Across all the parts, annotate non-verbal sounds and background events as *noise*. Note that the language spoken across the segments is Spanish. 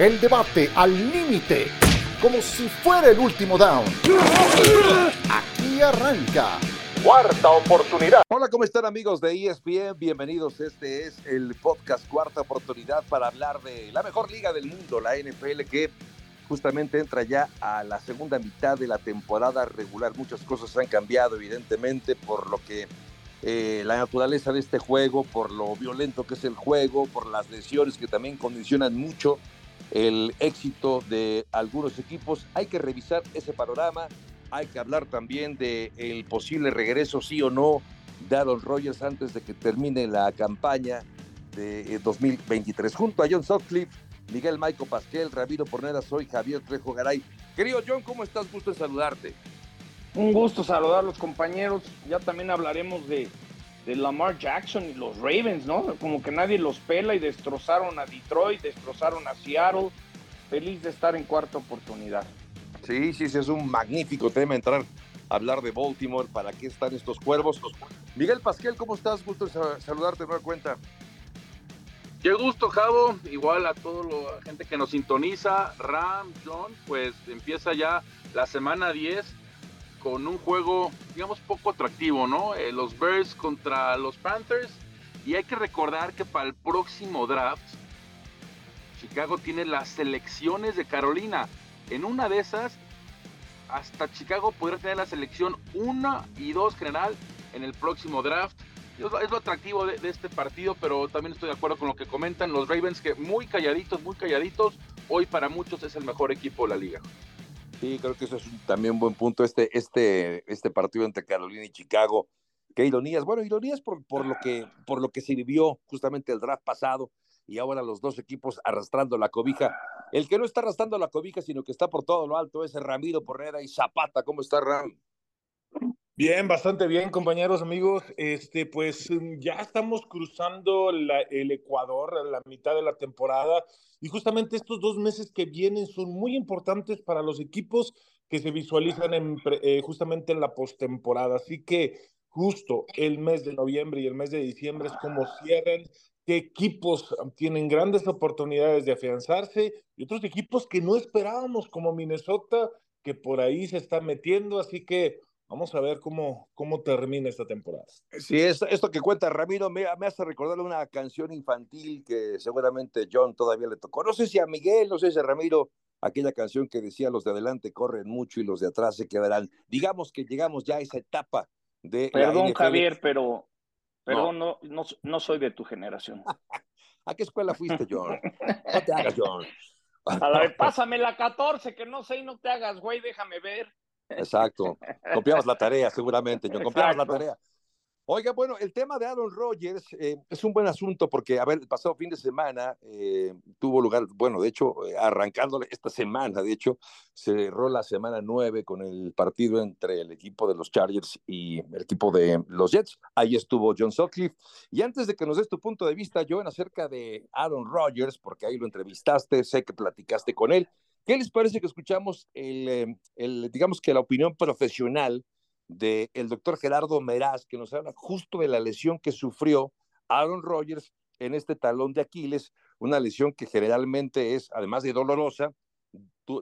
El debate al límite, como si fuera el último down. Aquí arranca. Cuarta oportunidad. Hola, ¿cómo están amigos de ESPN? Bienvenidos. Este es el podcast Cuarta Oportunidad para hablar de la mejor liga del mundo, la NFL, que justamente entra ya a la segunda mitad de la temporada regular. Muchas cosas han cambiado, evidentemente, por lo que eh, la naturaleza de este juego, por lo violento que es el juego, por las lesiones que también condicionan mucho el éxito de algunos equipos. Hay que revisar ese panorama. Hay que hablar también del el posible regreso, sí o no, de Aaron Rodgers antes de que termine la campaña de 2023. Eh, Junto a John Sutcliffe, Miguel Maico Pasquel, Ramiro Pornera, soy Javier Trejo Garay. Querido John, ¿cómo estás? Gusto saludarte. Un gusto saludar a los compañeros. Ya también hablaremos de, de, Lamar Jackson y los Ravens, ¿no? Como que nadie los pela y destrozaron a Detroit, destrozaron a Seattle. Feliz de estar en cuarta oportunidad. Sí, sí, sí, es un magnífico tema entrar a hablar de Baltimore. ¿Para qué están estos cuervos? Miguel Pasquel, ¿cómo estás? Gusto saludarte de nueva cuenta. Qué gusto, Javo. Igual a toda la gente que nos sintoniza. Ram, John, pues empieza ya la semana 10 con un juego, digamos, poco atractivo, ¿no? Eh, los Bears contra los Panthers. Y hay que recordar que para el próximo draft, Chicago tiene las selecciones de Carolina. En una de esas, hasta Chicago podría tener la selección 1 y 2 general en el próximo draft es lo atractivo de, este partido, pero también estoy de acuerdo con lo que comentan los Ravens, que muy calladitos, muy calladitos, hoy para muchos es el mejor equipo de la liga. Sí, creo que eso es también un buen punto, este, este, este partido entre Carolina y Chicago. Qué ironías, bueno, ironías por, por, lo que, por lo que se vivió justamente el draft pasado y ahora los dos equipos arrastrando la cobija. El que no está arrastrando la cobija, sino que está por todo lo alto es Ramiro Porrera y Zapata. ¿Cómo está Ram? Bien, bastante bien, compañeros, amigos. Este, pues mm, ya estamos cruzando el Ecuador la mitad de la temporada y justamente estos dos meses que vienen son muy importantes para los equipos que se visualizan en, eh, justamente en la postemporada. Así que justo el mes de noviembre y el mes de diciembre es como cierran qué equipos tienen grandes oportunidades de afianzarse y otros equipos que no esperábamos como Minnesota que por ahí se están metiendo. Así que Vamos a ver cómo, cómo termina esta temporada. Sí, esto, que cuenta Ramiro me, me, hace recordar una canción infantil que seguramente John todavía le tocó. No sé si a Miguel, no sé si a Ramiro, aquella canción que decía los de adelante corren mucho y los de atrás se quedarán. Digamos que llegamos ya a esa etapa de... Perdón, Javier, pero perdón, no. No, no, soy de tu generación. *laughs* ¿A qué escuela fuiste, John? No te hagas, John. A la vez, pásame la 14, que no sé y no te hagas, güey, déjame ver. Exacto. Copiamos la tarea, seguramente. Yo copiamos la tarea. Oiga, bueno, el tema de Aaron Rodgers eh, es un buen asunto porque, a ver, el pasado fin de semana eh, tuvo lugar, bueno, de hecho, eh, arrancándole esta semana, de hecho, se cerró la semana nueve con el partido entre el equipo de los Chargers y el equipo de los Jets. Ahí estuvo John Sutcliffe. Y antes de que nos des tu punto de vista, Joan, acerca de Aaron Rodgers, porque ahí lo entrevistaste, sé que platicaste con él, ¿Qué les parece que escuchamos el, el digamos que la opinión profesional del el doctor Gerardo Meraz, que nos habla justo de la lesión que sufrió Aaron Rodgers en este talón de Aquiles, una lesión que generalmente es, además de dolorosa,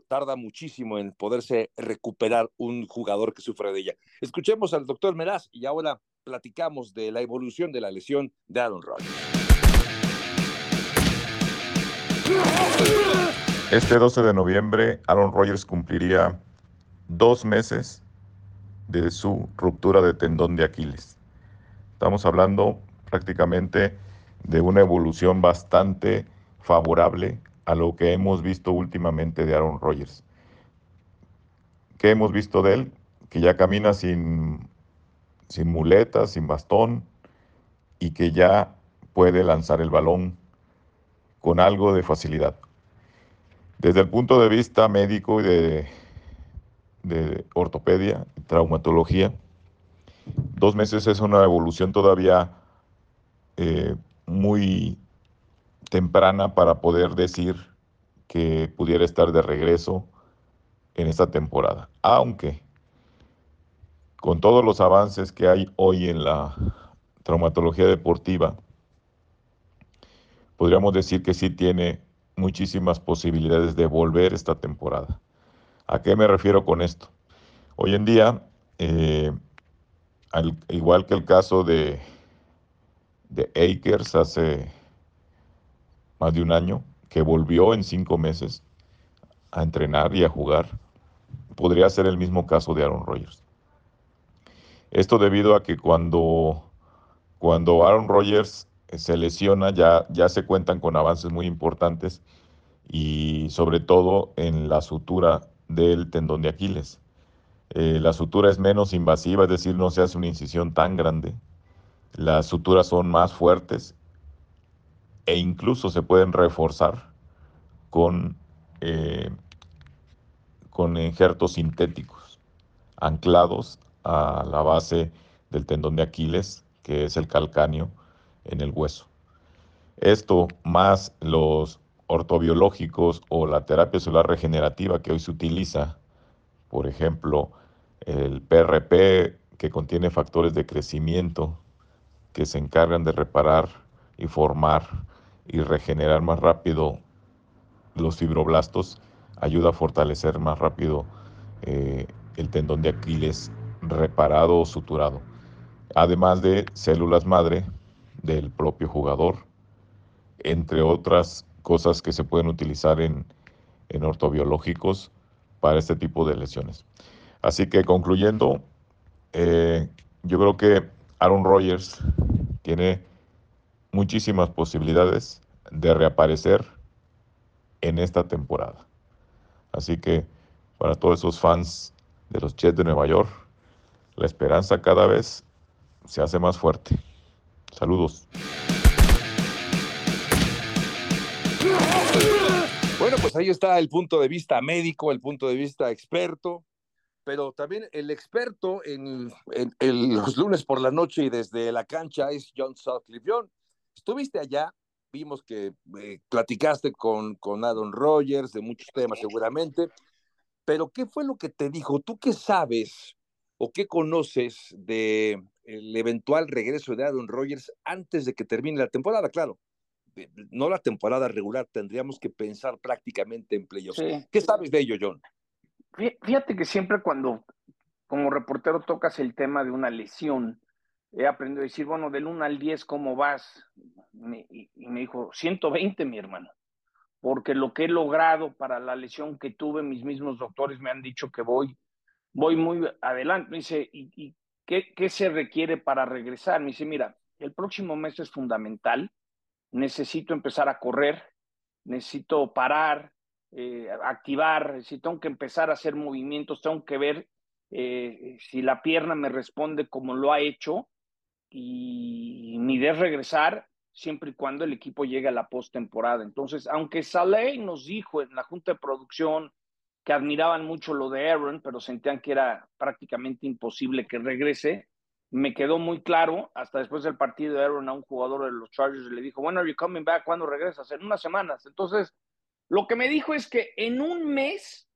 tarda muchísimo en poderse recuperar un jugador que sufre de ella. Escuchemos al doctor Meraz y ahora platicamos de la evolución de la lesión de Aaron Rodgers. Este 12 de noviembre, Aaron Rodgers cumpliría dos meses de su ruptura de tendón de Aquiles. Estamos hablando prácticamente de una evolución bastante favorable a lo que hemos visto últimamente de Aaron Rodgers. ¿Qué hemos visto de él? Que ya camina sin, sin muletas, sin bastón y que ya puede lanzar el balón con algo de facilidad. Desde el punto de vista médico y de, ortopedia y traumatología, dos meses es una evolución todavía eh, muy temprana para poder decir que pudiera estar de regreso en esta temporada. Aunque con todos los avances que hay hoy en la traumatología deportiva, podríamos decir que sí tiene muchísimas posibilidades de volver esta temporada. ¿A qué me refiero con esto? Hoy en día, eh, al, igual que el caso de, de Akers hace más de un año, que volvió en cinco meses a entrenar y a jugar, podría ser el mismo caso de Aaron Rodgers. Esto debido a que cuando, cuando Aaron Rodgers se lesiona ya, ya se cuentan con avances muy importantes y sobre todo en la sutura del tendón de Aquiles. Eh, la sutura es menos invasiva, es decir, no se hace una incisión tan grande. Las suturas son más fuertes e incluso se pueden reforzar con, eh, con injertos sintéticos anclados a la base del tendón de Aquiles, que es el calcáneo en el hueso. Esto más los ortobiológicos o la terapia celular regenerativa que hoy se utiliza, por ejemplo, el PRP que contiene factores de crecimiento que se encargan de reparar y formar y regenerar más rápido los fibroblastos, ayuda a fortalecer más rápido eh, el tendón de Aquiles reparado o suturado, además de células madre del propio jugador, entre otras cosas que se pueden utilizar en, en ortobiológicos para este tipo de lesiones. Así que concluyendo, eh, yo creo que Aaron Rodgers tiene muchísimas posibilidades de reaparecer en esta temporada. Así que para todos esos fans de los Jets de Nueva York, la esperanza cada vez se hace más fuerte. Saludos. Bueno, pues ahí está el punto de vista médico, el punto de vista experto, pero también el experto en, los lunes por la noche y desde la cancha es John Sutcliffe. John, estuviste allá, vimos que eh, platicaste con, con Aaron Rodgers de muchos temas seguramente, pero ¿qué fue lo que te dijo? ¿Tú qué sabes o qué conoces de el eventual regreso de Aaron Rodgers antes de que termine la temporada, claro. No la temporada regular, tendríamos que pensar prácticamente en playoffs. ¿Qué sabes de ello, John? Fíjate que siempre cuando como reportero tocas el tema de una lesión, he aprendido a decir, bueno, del 1 al 10, ¿cómo vas? y, me dijo, 120, mi hermano, porque lo que he logrado para la lesión que tuve, mis mismos doctores me han dicho que voy, voy muy adelante. Me dice, ¿y, ¿Qué, se requiere para regresar? Me dice, mira, el próximo mes es fundamental, necesito empezar a correr, necesito parar, eh, activar, necesito tengo que empezar a hacer movimientos, tengo que ver eh, si la pierna me responde como lo ha hecho y mi idea es regresar siempre y cuando el equipo llegue a la postemporada. Entonces, aunque Saleh nos dijo en la junta de producción que admiraban mucho lo de Aaron, pero sentían que era prácticamente imposible que regrese. Me quedó muy claro, hasta después del partido de Aaron a un jugador de los Chargers le dijo, bueno, are you coming back? ¿Cuándo regresas? En unas semanas. Entonces, lo que me dijo es que en un mes,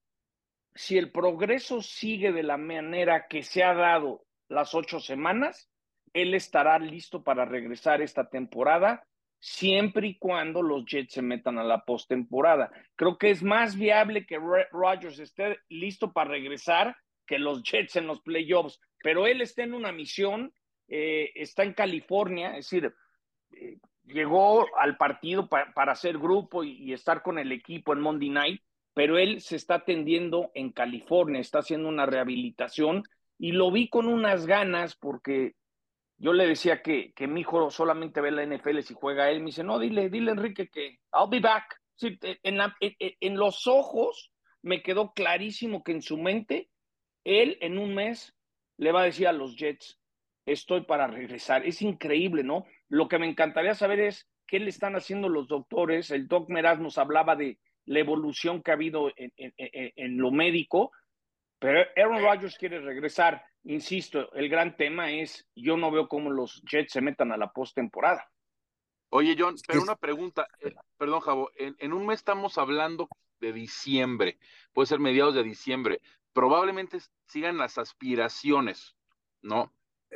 si el progreso sigue de la manera que se ha dado las ocho semanas, él estará listo para regresar esta temporada siempre y cuando los Jets se metan a la postemporada. Creo que es más viable que Rodgers esté listo para regresar que los Jets en los playoffs, pero él está en una misión, eh, está en California, es decir, eh, llegó al partido para hacer grupo y, estar con el equipo en Monday Night, pero él se está atendiendo en California, está haciendo una rehabilitación y lo vi con unas ganas porque yo le decía que, que mi hijo solamente ve la NFL si juega él. Me dice, no, dile, dile Enrique que I'll be back. Sí, en, en, los ojos me quedó clarísimo que en su mente, él en un mes le va a decir a los Jets, estoy para regresar. Es increíble, ¿no? Lo que me encantaría saber es qué le están haciendo los doctores. El doc Meraz nos hablaba de la evolución que ha habido en, en lo médico, pero Aaron Rodgers quiere regresar insisto, el gran tema es, yo no veo cómo los Jets se metan a la postemporada. Oye, John, pero una pregunta, eh, perdón, Javo, en, un mes estamos hablando de diciembre, puede ser mediados de diciembre, probablemente sigan las aspiraciones, ¿no?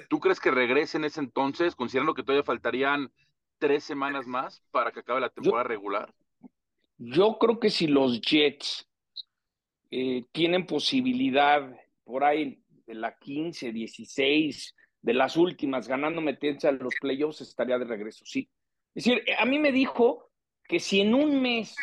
¿Tú crees que regresen ese entonces, considerando que todavía faltarían tres semanas más para que acabe la temporada regular? Yo creo que si los Jets eh, tienen posibilidad por ahí de la 15, 16, de las últimas, ganando meterse a los playoffs, estaría de regreso, sí. Es decir, a mí me dijo que si en un mes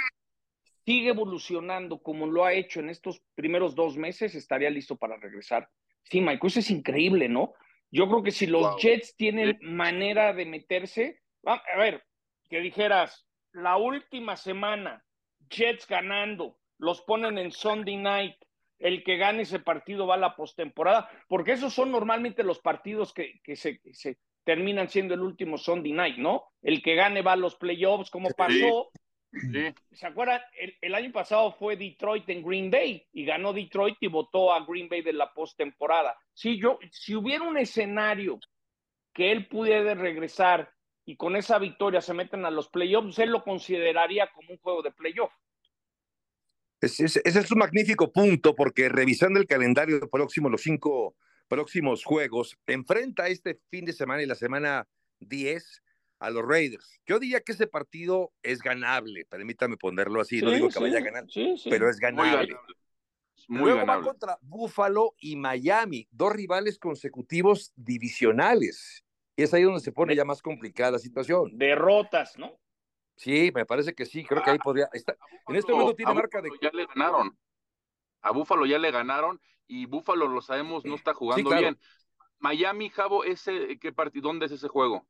sigue evolucionando como lo ha hecho en estos primeros dos meses, estaría listo para regresar. Sí, Michael, eso es increíble, ¿no? Yo creo que si los Jets tienen manera de meterse, a ver, que dijeras, la última semana, Jets ganando, los ponen en Sunday night, el que gane ese partido va a la postemporada, porque esos son normalmente los partidos que, que se, se, terminan siendo el último Sunday night, ¿no? El que gane va a los playoffs, como pasó. ¿Se acuerdan? El, el, año pasado fue Detroit en Green Bay y ganó Detroit y votó a Green Bay de la postemporada. Si yo, si hubiera un escenario que él pudiera regresar y con esa victoria se meten a los playoffs, él lo consideraría como un juego de playoff. Ese es, es, un magnífico punto porque revisando el calendario próximo, los cinco próximos juegos, enfrenta este fin de semana y la semana 10 a los Raiders. Yo diría que ese partido es ganable, permítame ponerlo así, sí, no digo que sí, vaya a ganar, sí, pero es ganable. Muy, Luego ganable. va contra Buffalo y Miami, dos rivales consecutivos divisionales. Y es ahí donde se pone ya más complicada la situación. Derrotas, ¿no? Sí, me parece que sí, creo que ahí podría. Está, en este momento tiene marca de. Ya le ganaron. A Búfalo ya le ganaron y Búfalo, lo sabemos, no está jugando sí, claro. bien. Miami, Javo, ese, ¿qué partido? ¿Dónde es ese juego?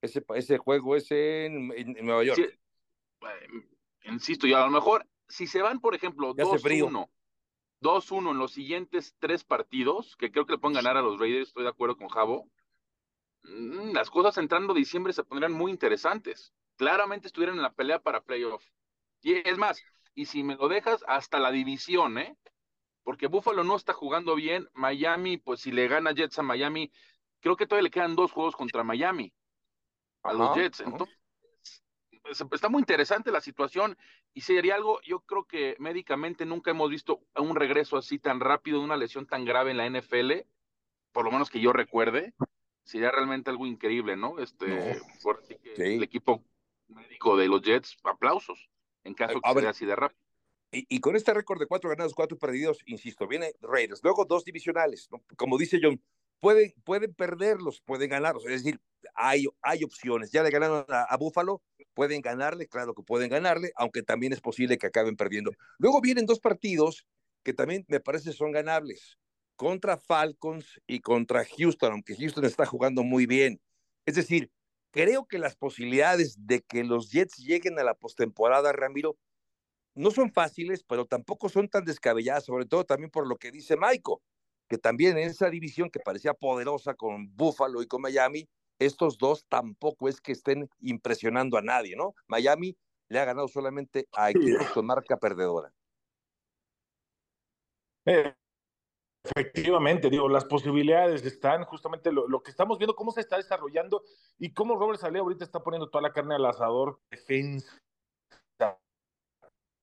Ese, ese juego es en, en, en Nueva York. Sí, eh, insisto, y a lo mejor, si se van, por ejemplo, 2-1, 2-1 en los siguientes tres partidos, que creo que le pueden ganar a los Raiders, estoy de acuerdo con Javo, mm, las cosas entrando diciembre se pondrían muy interesantes claramente estuvieran en la pelea para playoff. Y es más, y si me lo dejas, hasta la división, ¿eh? Porque Buffalo no está jugando bien. Miami, pues si le gana Jets a Miami, creo que todavía le quedan dos juegos contra Miami a ajá, los Jets. Entonces, ajá. está muy interesante la situación y sería algo, yo creo que médicamente nunca hemos visto un regreso así tan rápido de una lesión tan grave en la NFL, por lo menos que yo recuerde. Sería realmente algo increíble, ¿no? Este, no. Por, que sí. el equipo médico de los Jets, aplausos, en caso que sea así de rápido. Y, y, con este récord de cuatro ganados, cuatro perdidos, insisto, viene Raiders, luego dos divisionales, ¿no? como dice John, pueden, pueden perderlos, pueden ganarlos, es decir, hay, hay opciones, ya le ganaron a, a Buffalo, pueden ganarle, claro que pueden ganarle, aunque también es posible que acaben perdiendo. Luego vienen dos partidos que también me parece son ganables, contra Falcons y contra Houston, aunque Houston está jugando muy bien. Es decir, creo que las posibilidades de que los Jets lleguen a la postemporada, Ramiro, no son fáciles, pero tampoco son tan descabelladas, sobre todo también por lo que dice Maiko, que también en esa división que parecía poderosa con Buffalo y con Miami, estos dos tampoco es que estén impresionando a nadie, ¿no? Miami le ha ganado solamente a equipos con marca perdedora. Eh, Efectivamente, digo, las posibilidades están justamente lo, lo, que estamos viendo, cómo se está desarrollando y cómo Robert Saleh ahorita está poniendo toda la carne al asador, defensa.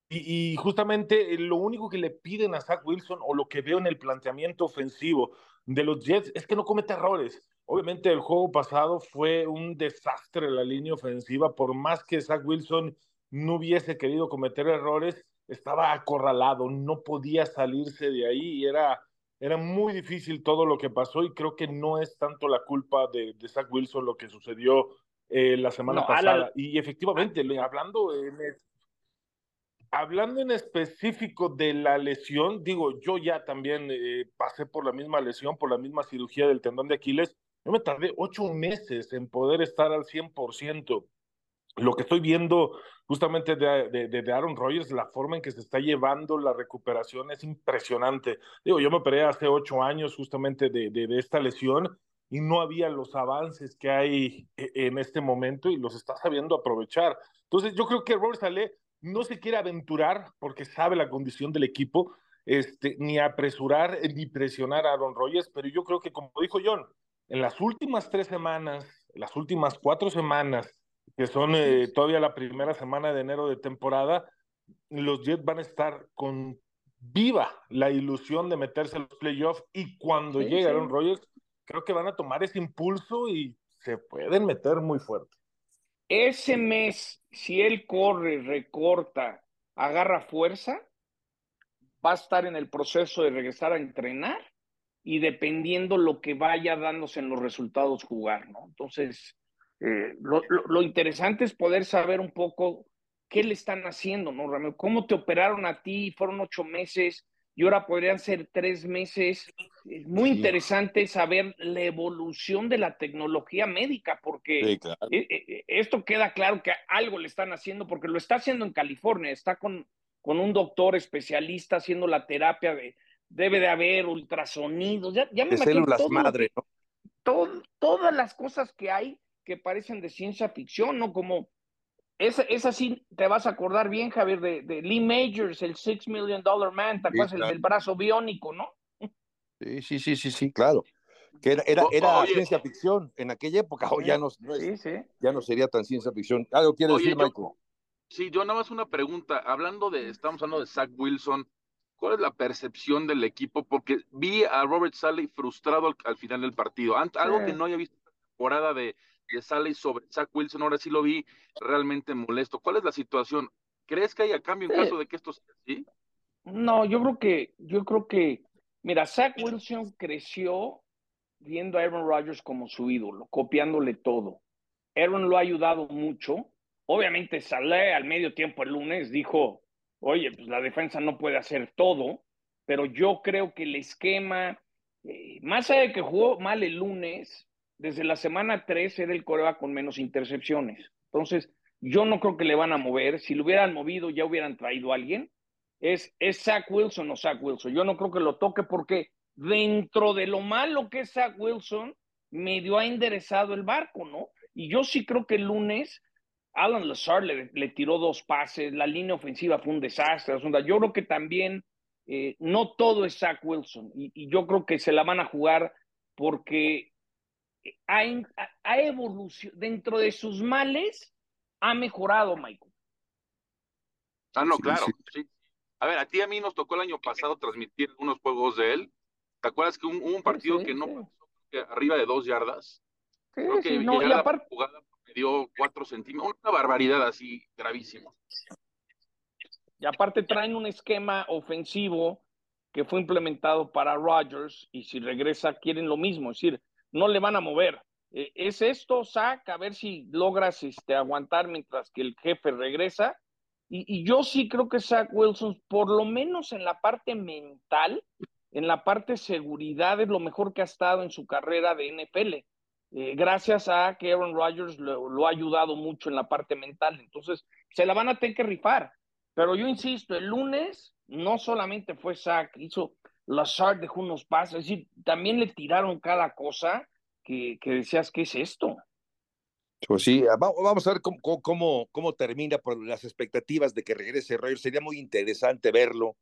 Y, y, justamente eh, lo único que le piden a Zach Wilson o lo que veo en el planteamiento ofensivo de los Jets es que no cometa errores. Obviamente el juego pasado fue un desastre la línea ofensiva, por más que Zach Wilson no hubiese querido cometer errores, estaba acorralado, no podía salirse de ahí y era era muy difícil todo lo que pasó y creo que no es tanto la culpa de, de Zach Wilson lo que sucedió eh, la semana no, pasada. La... Y efectivamente, hablando en, hablando en específico de la lesión, digo, yo ya también eh, pasé por la misma lesión, por la misma cirugía del tendón de Aquiles. Yo me tardé ocho meses en poder estar al 100% lo que estoy viendo justamente de, de, Aaron Rodgers, la forma en que se está llevando la recuperación es impresionante. Digo, yo me operé hace ocho años justamente de, de, esta lesión y no había los avances que hay e, en este momento y los está sabiendo aprovechar. Entonces, yo creo que Robert Saleh no se quiere aventurar porque sabe la condición del equipo, este, ni apresurar ni presionar a Aaron Rodgers, pero yo creo que, como dijo John, en las últimas tres semanas, las últimas cuatro semanas, que son eh, todavía la primera semana de enero de temporada, los Jets van a estar con viva la ilusión de meterse en los playoffs y cuando sí, llegue Aaron sí. Rodgers, creo que van a tomar ese impulso y se pueden meter muy fuerte. ese mes, si él corre, recorta, agarra fuerza, va a estar en el proceso de regresar a entrenar y dependiendo lo que vaya dándose en los resultados jugar, ¿no? Entonces, eh, lo, lo, interesante es poder saber un poco qué le están haciendo, ¿no, Ramiro? ¿Cómo te operaron a ti? Fueron ocho meses y ahora podrían ser tres meses. Es muy interesante saber la evolución de la tecnología médica, porque e, e, e, esto queda claro que algo le están haciendo, porque lo está haciendo en California, está con, con un doctor especialista haciendo la terapia de, debe de haber ultrasonidos, ya, ya me de células madre, ¿no? todas las cosas que hay que parecen de ciencia ficción, ¿no? Como esa, esa sí te vas a acordar bien, Javier, de, de Lee Majors, el Six Million Dollar Man, ¿te acuerdas? El del brazo biónico, ¿no? Sí, sí, sí, sí, sí, claro. Que era, era, era ciencia ficción en aquella época, o ya no, es, ya no sería tan ciencia ficción. Algo quiere decir, Michael. Sí, yo nada más una pregunta. Hablando de, estamos hablando de Zach Wilson, ¿cuál es la percepción del equipo? Porque vi a Robert Sally frustrado al, final del partido. Algo que no había visto en la temporada de, que sale sobre Zach Wilson, ahora sí lo vi realmente molesto. ¿Cuál es la situación? ¿Crees que haya cambio en caso de que esto sea así? No, yo creo que, yo creo que, mira, Zach Wilson creció viendo a Aaron Rodgers como su ídolo, copiándole todo. Aaron lo ha ayudado mucho. Obviamente sale al medio tiempo el lunes, dijo, oye, pues la defensa no puede hacer todo, pero yo creo que el esquema, eh, más allá de que jugó mal el lunes, desde la semana 3 era el Corea con menos intercepciones. Entonces, yo no creo que le van a mover. Si lo hubieran movido, ya hubieran traído a alguien. Es, es Zach Wilson o Zach Wilson. Yo no creo que lo toque porque dentro de lo malo que es Zach Wilson, medio ha enderezado el barco, ¿no? Y yo sí creo que el lunes Alan Lazard le, tiró dos pases, la línea ofensiva fue un desastre. Yo creo que también eh, no todo es Zach Wilson y, yo creo que se la van a jugar porque ha, evolucionado, dentro de sus males, ha mejorado, Michael. Ah, no, claro, sí. A ver, a ti y a mí nos tocó el año pasado transmitir unos juegos de él. ¿Te acuerdas que hubo un, partido que no pasó arriba de dos yardas? Sí, que no, y aparte... la jugada me dio cuatro centímetros, una barbaridad así gravísima. Y aparte traen un esquema ofensivo que fue implementado para Rodgers y si regresa quieren lo mismo, es decir, no le van a mover. Eh, es esto, saca, a ver si logras este, aguantar mientras que el jefe regresa. Y, yo sí creo que Zach Wilson, por lo menos en la parte mental, en la parte seguridad, es lo mejor que ha estado en su carrera de NFL. Eh, gracias a que Aaron Rodgers lo, ha ayudado mucho en la parte mental. Entonces, se la van a tener que rifar. Pero yo insisto, el lunes no solamente fue Zach, hizo Lazard dejó unos pasos, es decir, también le tiraron cada cosa que, decías, ¿qué es esto? Pues sí, ah, vamos a ver cómo, cómo, termina por las expectativas de que regrese Rogers. Sería muy interesante verlo.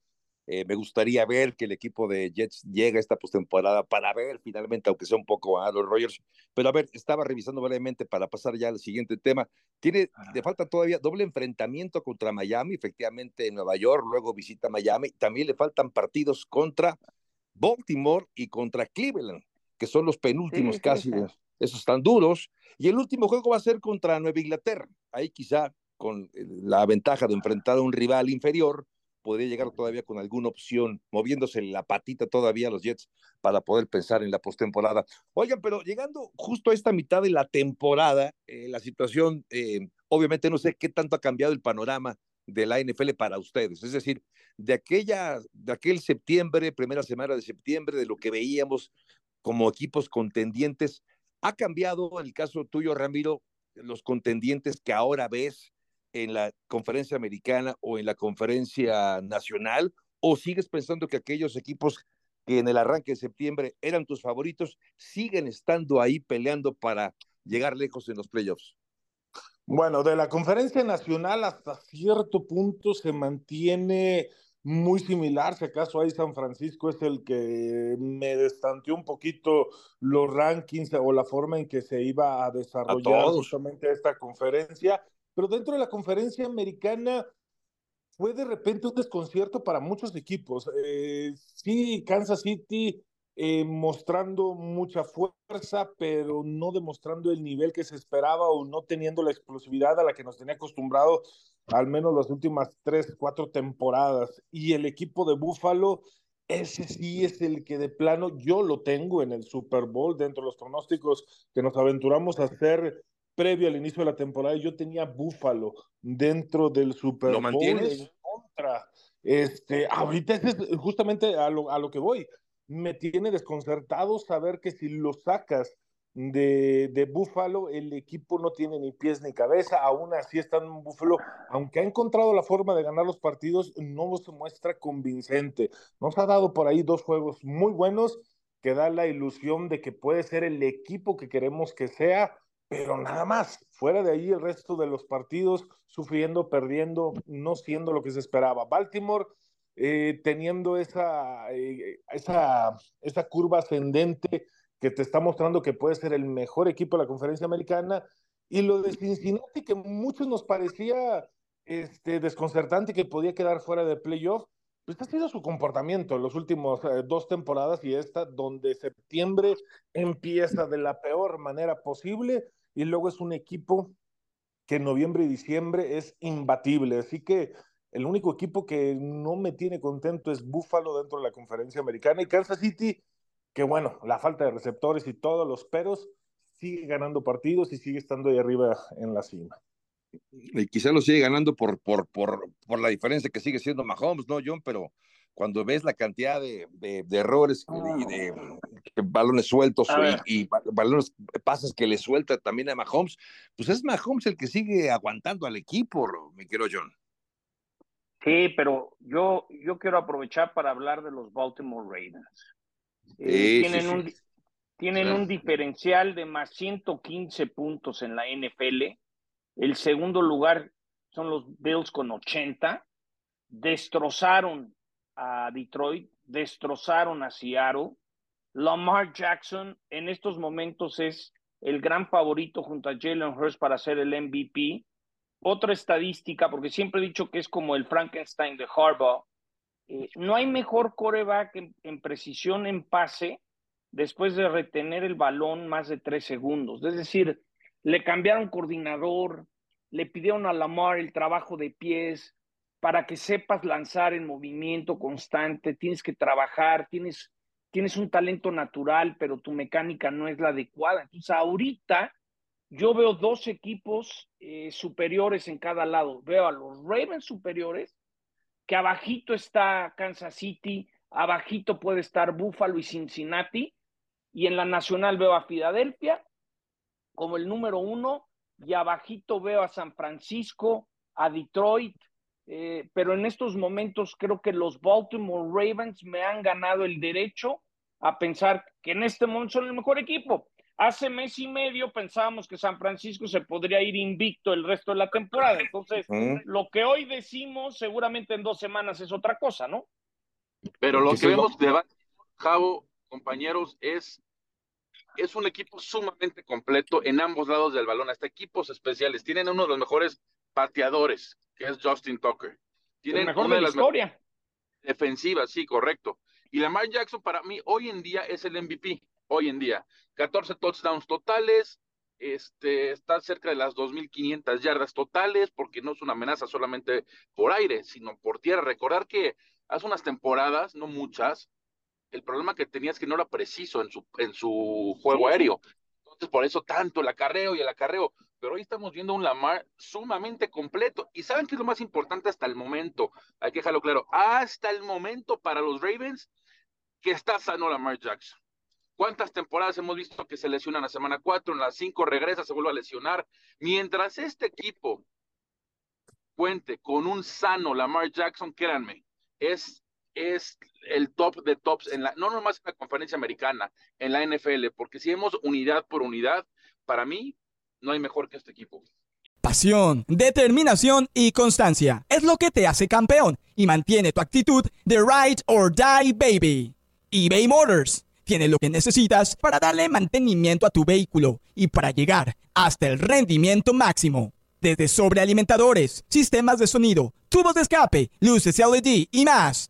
Eh, me gustaría ver que el equipo de Jets llegue a esta postemporada para ver finalmente, aunque sea un poco a los Rogers. Pero a ver, estaba revisando brevemente para pasar ya al siguiente tema. Tiene, le falta todavía doble enfrentamiento contra Miami, efectivamente en Nueva York, luego visita Miami. También le faltan partidos contra Baltimore y contra Cleveland, que son los penúltimos casi. Esos están duros. Y el último juego va a ser contra Nueva Inglaterra. Ahí quizá con eh, la ventaja de enfrentar a un rival inferior, podría llegar todavía con alguna opción, moviéndose la patita todavía a los Jets para poder pensar en la postemporada. Oigan, pero llegando justo a esta mitad de la temporada, eh, la situación, eh, obviamente no sé qué tanto ha cambiado el panorama de la NFL para ustedes. Es decir, de aquella, de aquel septiembre, primera semana de septiembre, de lo que veíamos como equipos contendientes, ¿ha cambiado el caso tuyo, Ramiro, los contendientes que ahora ves en la conferencia americana o en la conferencia nacional? ¿O sigues pensando que aquellos equipos que en el arranque de septiembre eran tus favoritos siguen estando ahí peleando para llegar lejos en los playoffs? Bueno, de la conferencia nacional hasta cierto punto se mantiene muy similar, si acaso ahí San Francisco es el que me destanteó un poquito los rankings o la forma en que se iba a desarrollar justamente esta conferencia, pero dentro de la conferencia americana fue de repente un desconcierto para muchos equipos. Eh, sí, Kansas City eh, mostrando mucha fuerza, pero no demostrando el nivel que se esperaba o no teniendo la explosividad a la que nos tenía acostumbrado al menos las últimas tres, cuatro temporadas. Y el equipo de Buffalo, ese sí es el que de plano yo lo tengo en el Super Bowl, dentro de los pronósticos que nos aventuramos a hacer previo al inicio de la temporada. Yo tenía Buffalo dentro del Super ¿Lo Bowl mantienes? en contra. Este, ahorita es justamente a lo, a lo que voy me tiene desconcertado saber que si lo sacas de, de Búfalo, el equipo no tiene ni pies ni cabeza, aún así está en Búfalo, aunque ha encontrado la forma de ganar los partidos, no se muestra convincente. Nos ha dado por ahí dos juegos muy buenos que da la ilusión de que puede ser el equipo que queremos que sea, pero nada más. Fuera de ahí el resto de los partidos, sufriendo, perdiendo, no siendo lo que se esperaba. Baltimore eh, teniendo esa, eh, esa, esa curva ascendente que te está mostrando que puede ser el mejor equipo de la conferencia americana. Y lo de Cincinnati, que muchos nos parecía este, desconcertante que podía quedar fuera de playoff, pues ha sido su comportamiento en los últimos eh, dos temporadas y esta, donde septiembre empieza de la peor manera posible y luego es un equipo que en noviembre y diciembre es imbatible. Así que el único equipo que no me tiene contento es Buffalo dentro de la conferencia americana y Kansas City, que bueno, la falta de receptores y todos los peros, sigue ganando partidos y sigue estando ahí arriba en la cima. Y quizá lo sigue ganando por, por, por, por la diferencia que sigue siendo Mahomes, ¿no, John? Pero cuando ves la cantidad de, de, de errores y de, de, balones sueltos y, y, balones, pases que le suelta también a Mahomes, pues es Mahomes el que sigue aguantando al equipo, mi querido John. Sí, pero yo, yo quiero aprovechar para hablar de los Baltimore Ravens. Eh, sí, tienen sí, un, tienen un diferencial de más 115 puntos en la NFL. El segundo lugar son los Bills con 80. Destrozaron a Detroit, destrozaron a Seattle. Lamar Jackson en estos momentos es el gran favorito junto a Jalen Hurst para ser el MVP otra estadística, porque siempre he dicho que es como el Frankenstein de Harbaugh, eh, no hay mejor coreback en, en, precisión en pase después de retener el balón más de tres segundos. Es decir, le cambiaron coordinador, le pidieron a Lamar el trabajo de pies para que sepas lanzar en movimiento constante, tienes que trabajar, tienes, tienes un talento natural, pero tu mecánica no es la adecuada. Entonces, ahorita yo veo dos equipos eh, superiores en cada lado. Veo a los Ravens superiores, que abajito está Kansas City, abajito puede estar Buffalo y Cincinnati, y en la nacional veo a Filadelfia como el número uno, y abajito veo a San Francisco, a Detroit, eh, pero en estos momentos creo que los Baltimore Ravens me han ganado el derecho a pensar que en este momento son el mejor equipo. Hace mes y medio pensábamos que San Francisco se podría ir invicto el resto de la temporada. Entonces, lo que hoy decimos, seguramente en dos semanas es otra cosa, ¿no? Pero lo que vemos de Javo, compañeros, es, es un equipo sumamente completo en ambos lados del balón, hasta equipos especiales. Tienen uno de los mejores pateadores, que es Justin Tucker. Tienen el mejor una de, la historia. Defensivas, sí, correcto. Y Lamar Jackson para mí hoy en día es el MVP hoy en día. 14 touchdowns totales, este, está cerca de las 2.500 yardas totales, porque no es una amenaza solamente por aire, sino por tierra. Recordar que hace unas temporadas, no muchas, el problema que tenía es que no era preciso en su, en su juego aéreo. Entonces, por eso tanto el acarreo y el acarreo. Pero hoy estamos viendo un Lamar sumamente completo. Y saben qué es lo más importante hasta el momento. Hay que dejarlo claro. Hasta el momento para los Ravens, que está sano Lamar Jackson. ¿Cuántas temporadas hemos visto que se lesiona en la semana 4, en las 5 regresa, se vuelve a lesionar? Mientras este equipo cuente con un sano Lamar Jackson, créanme, es, es el top de tops, en la, no nomás en la conferencia americana, en la NFL, porque si vemos unidad por unidad, para mí no hay mejor que este equipo. Pasión, determinación y constancia es lo que te hace campeón y mantiene tu actitud de ride or die baby. eBay Motors tiene lo que necesitas para darle mantenimiento a tu vehículo y para llegar hasta el rendimiento máximo. Desde sobrealimentadores, sistemas de sonido, tubos de escape, luces LED y más.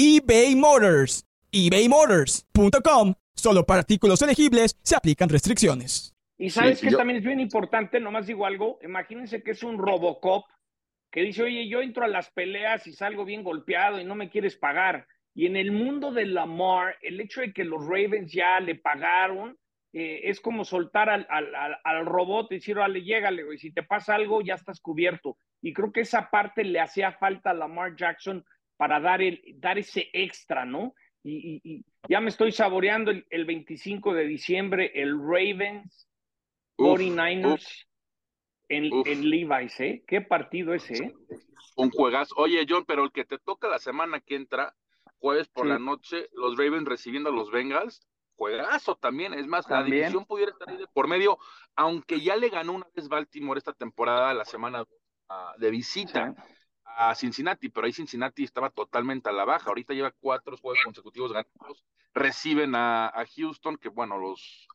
eBay Motors. ebaymotors.com. Solo para artículos elegibles se aplican restricciones. Y sabes que también es bien importante, nomás digo algo, imagínense que es un Robocop que dice, oye, yo entro a las peleas y salgo bien golpeado y no me quieres pagar. Y en el mundo de Lamar, el hecho de que los Ravens ya le pagaron, eh, es como soltar al, al, robot y decir, vale, llégale, y si te pasa algo, ya estás cubierto. Y creo que esa parte le hacía falta a Lamar Jackson para dar, el, dar ese extra, ¿no? Y, ya me estoy saboreando el, 25 de diciembre, el Ravens, 49ers en, en, Levi's, ¿eh? ¿Qué partido ese, eh? Un juegazo. Oye, John, pero el que te toca la semana que entra, jueves por la noche, los Ravens recibiendo a los Bengals, juegazo también. Es más, la división pudiera estar ahí de por medio, aunque ya le ganó una vez Baltimore esta temporada, la semana ah, de visita. A Cincinnati, pero ahí Cincinnati estaba totalmente a la baja. Ahorita lleva cuatro juegos consecutivos ganados. Reciben a, Houston, que bueno, los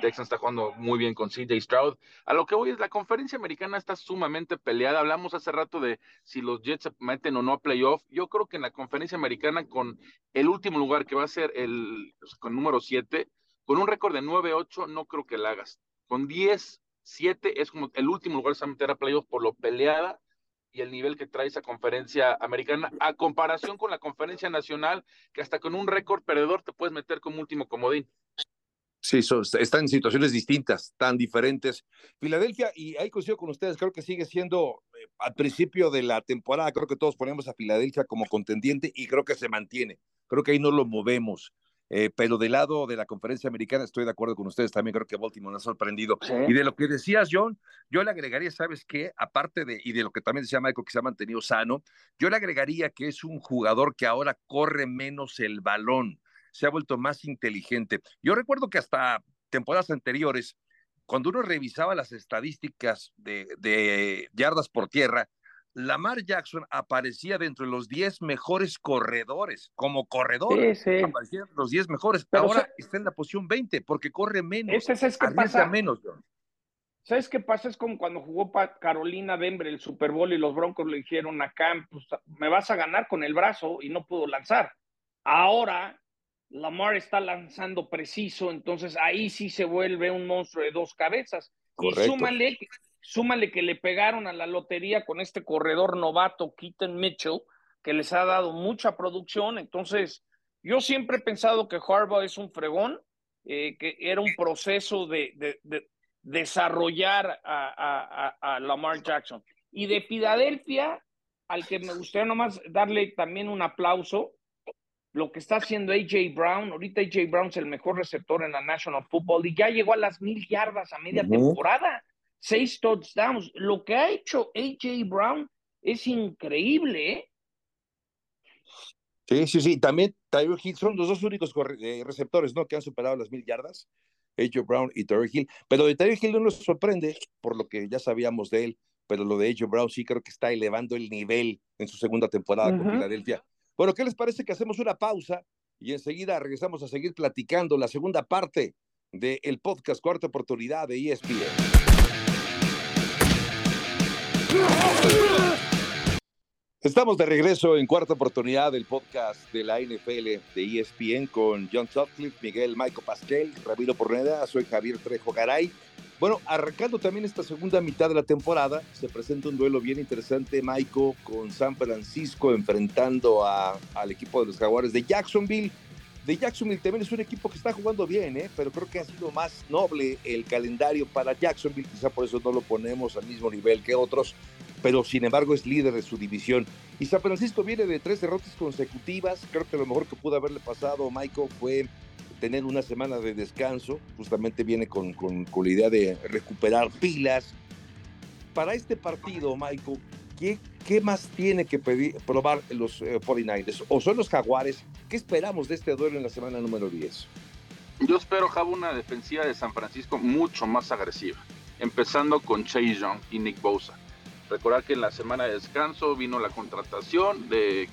Texans está jugando muy bien con CJ Stroud. A lo que voy es, la conferencia americana está sumamente peleada. Hablamos hace rato de si los Jets se meten o no a playoff. Yo creo que en la conferencia americana, con el último lugar que va a ser el con número 7, con un récord de 9-8, no creo que la hagas. Con 10-7 es como el último lugar se va a meter a playoff por lo peleada y el nivel que trae esa conferencia americana, a comparación con la conferencia nacional, que hasta con un récord perdedor te puedes meter como último comodín. Sí, están en situaciones distintas, tan diferentes. Filadelfia, y ahí coincido con ustedes, creo que sigue siendo eh, al principio de la temporada, creo que todos ponemos a Filadelfia como contendiente y creo que se mantiene. Creo que ahí no lo movemos. Eh, pero del lado de la conferencia americana estoy de acuerdo con ustedes, también creo que Baltimore nos ha sorprendido. Y de lo que decías, John, yo le agregaría, ¿sabes qué? Aparte de, y de lo que también decía Michael, que se ha mantenido sano, yo le agregaría que es un jugador que ahora corre menos el balón se ha vuelto más inteligente. Yo recuerdo que hasta temporadas anteriores, cuando uno revisaba las estadísticas de, yardas por tierra, Lamar Jackson aparecía dentro de los 10 mejores corredores, como corredor, sí, sí. aparecía los 10 mejores. Pero Ahora está en la posición 20 porque corre menos. Ese es que pasa. menos, ¿Sabes qué pasa? Es como cuando jugó Carolina Denver el Super Bowl y los Broncos le dijeron a Cam, pues me vas a ganar con el brazo y no pudo lanzar. Ahora Lamar está lanzando preciso, entonces ahí sí se vuelve un monstruo de dos cabezas. Y súmale, súmale que le pegaron a la lotería con este corredor novato, Keaton Mitchell, que les ha dado mucha producción. Entonces, yo siempre he pensado que Harbaugh es un fregón, eh, que era un proceso de, desarrollar a, a, Lamar Jackson. Y de Filadelfia, al que me gustaría nomás darle también un aplauso, lo que está haciendo AJ Brown. Ahorita AJ Brown es el mejor receptor en la National Football y ya llegó a las mil yardas a media temporada. Seis touchdowns. Lo que ha hecho AJ Brown es increíble, ¿eh? Sí, sí, sí. También Tyler Hill son los dos únicos eh, receptores, ¿no? Que han superado las mil yardas. AJ Brown y Tyler Hill. Pero de Tyler Hill no nos sorprende por lo que ya sabíamos de él. Pero lo de AJ Brown sí creo que está elevando el nivel en su segunda temporada con Filadelfia. Bueno, ¿qué les parece que hacemos una pausa y enseguida regresamos a seguir platicando la segunda parte del podcast Cuarta Oportunidad de ESPN? Estamos de regreso en cuarta oportunidad del podcast de la NFL de ESPN con John Sutcliffe, Miguel Maico Pasquel, Ramiro Porneda, soy Javier Trejo Garay. Bueno, arrancando también esta segunda mitad de la temporada, se presenta un duelo bien interesante, Maiko, con San Francisco enfrentando a, al equipo de los Jaguares de Jacksonville. De Jacksonville también es un equipo que está jugando bien, ¿eh? pero creo que ha sido más noble el calendario para Jacksonville, quizá por eso no lo ponemos al mismo nivel que otros, pero sin embargo es líder de su división. Y San Francisco viene de tres derrotas consecutivas, creo que lo mejor que pudo haberle pasado a Maiko fue tener una semana de descanso, justamente viene con, con, la idea de recuperar pilas. Para este partido, Michael, ¿qué ¿qué más tiene que pedir, probar los 49ers? Eh, ¿O son los Jaguares? ¿Qué esperamos de este duelo en la semana número 10? Yo espero, Javo, una defensiva de San Francisco mucho más agresiva, empezando con Chase Young y Nick Bosa. Recordar que en la semana de descanso vino la contratación de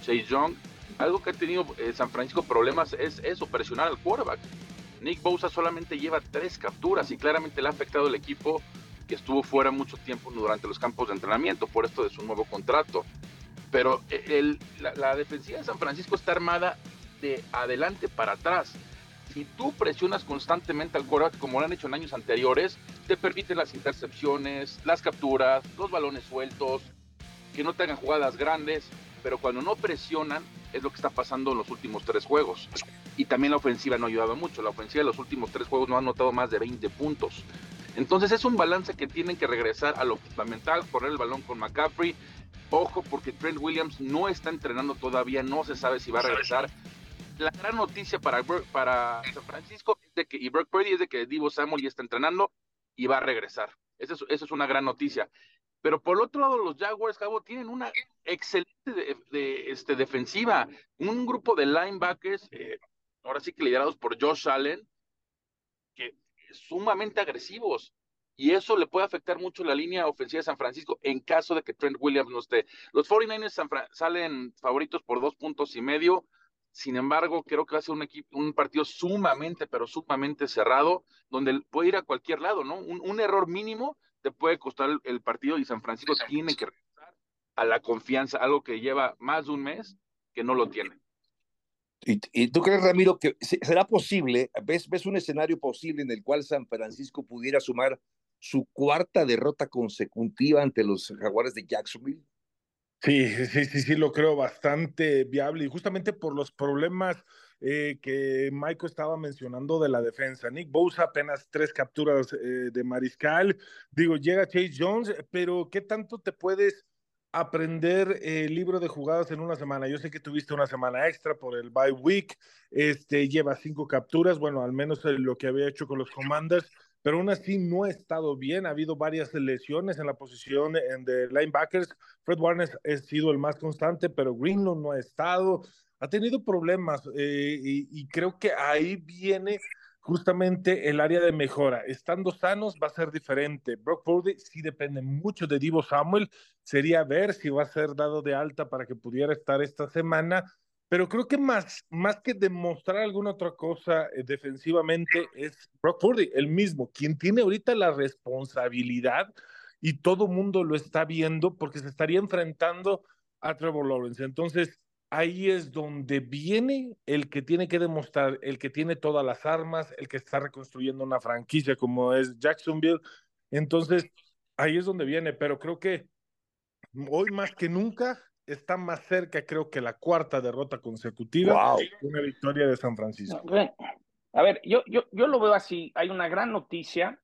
Chase Young. Algo que ha tenido eh, San Francisco problemas es eso, presionar al quarterback. Nick Bosa solamente lleva tres capturas y claramente le ha afectado el equipo que estuvo fuera mucho tiempo durante los campos de entrenamiento por esto de su nuevo contrato. Pero eh, la, defensiva de San Francisco está armada de adelante para atrás. Si tú presionas constantemente al quarterback como lo han hecho en años anteriores, te permiten las intercepciones, las capturas, los balones sueltos, que no tengan jugadas grandes, pero cuando no presionan es lo que está pasando en los últimos tres juegos. Y también la ofensiva no ha ayudado mucho. La ofensiva de los últimos tres juegos no ha anotado más de 20 puntos. Entonces es un balance que tienen que regresar a lo fundamental, correr el balón con McCaffrey. Ojo porque Trent Williams no está entrenando todavía, no se sabe si va a regresar. La gran noticia para, para San Francisco es de que, y Brock Purdy es de que Divo Samuel ya está entrenando y va a regresar. Esa es, es una gran noticia. Pero por otro lado, los Jaguars, Cabo, tienen una excelente de, este, defensiva. Un grupo de linebackers, eh, ahora sí que liderados por Josh Allen, que sumamente agresivos. Y eso le puede afectar mucho la línea ofensiva de San Francisco en caso de que Trent Williams no esté. Los 49ers salen favoritos por dos puntos y medio. Sin embargo, creo que va a ser un, equipo, un partido sumamente, pero sumamente cerrado, donde puede ir a cualquier lado, ¿no? Un, error mínimo te puede costar el, partido y San Francisco tiene que regresar a la confianza, algo que lleva más de un mes que no lo tiene. ¿Y, tú crees, Ramiro, que será posible, ves, ves un escenario posible en el cual San Francisco pudiera sumar su cuarta derrota consecutiva ante los jaguares de Jacksonville? Sí, sí, sí, sí, lo creo bastante viable y justamente por los problemas eh, que Michael estaba mencionando de la defensa. Nick Bosa apenas tres capturas eh, de mariscal. Digo, llega Chase Jones, pero ¿qué tanto te puedes aprender el libro de jugadas en una semana? Yo sé que tuviste una semana extra por el bye week, este, lleva cinco capturas, bueno, al menos lo que había hecho con los Commanders pero aún así no ha estado bien. Ha habido varias lesiones en la posición de linebackers. Fred Warner ha sido el más constante, pero Greenlaw no ha estado. Ha tenido problemas eh, y, creo que ahí viene justamente el área de mejora. Estando sanos va a ser diferente. Brock Purdy sí depende mucho de Divo Samuel. Sería ver si va a ser dado de alta para que pudiera estar esta semana pero creo que más, más que demostrar alguna otra cosa eh, defensivamente es Brock Purdy, el mismo, quien tiene ahorita la responsabilidad y todo mundo lo está viendo porque se estaría enfrentando a Trevor Lawrence. Entonces, ahí es donde viene el que tiene que demostrar, el que tiene todas las armas, el que está reconstruyendo una franquicia como es Jacksonville. Entonces, ahí es donde viene, pero creo que hoy más que nunca está más cerca, creo que la cuarta derrota consecutiva una victoria de San Francisco. A ver, yo, yo, yo lo veo así. Hay una gran noticia.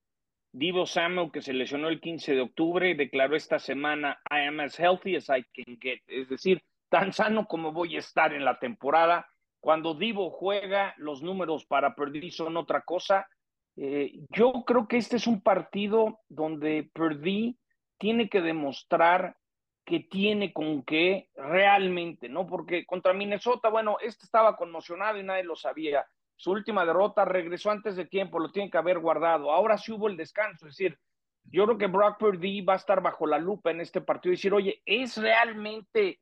Divo Samuel, que se lesionó el 15 de octubre, declaró esta semana, I am as healthy as I can get. Es decir, tan sano como voy a estar en la temporada. Cuando Divo juega, los números para Purdy son otra cosa. Eh, yo creo que este es un partido donde Purdy tiene que demostrar que tiene con qué realmente, ¿no? Porque contra Minnesota, bueno, este estaba conmocionado y nadie lo sabía. Su última derrota regresó antes de tiempo, lo tiene que haber guardado. Ahora sí hubo el descanso, es decir, yo creo que Brock Purdy va a estar bajo la lupa en este partido y decir, oye, ¿es realmente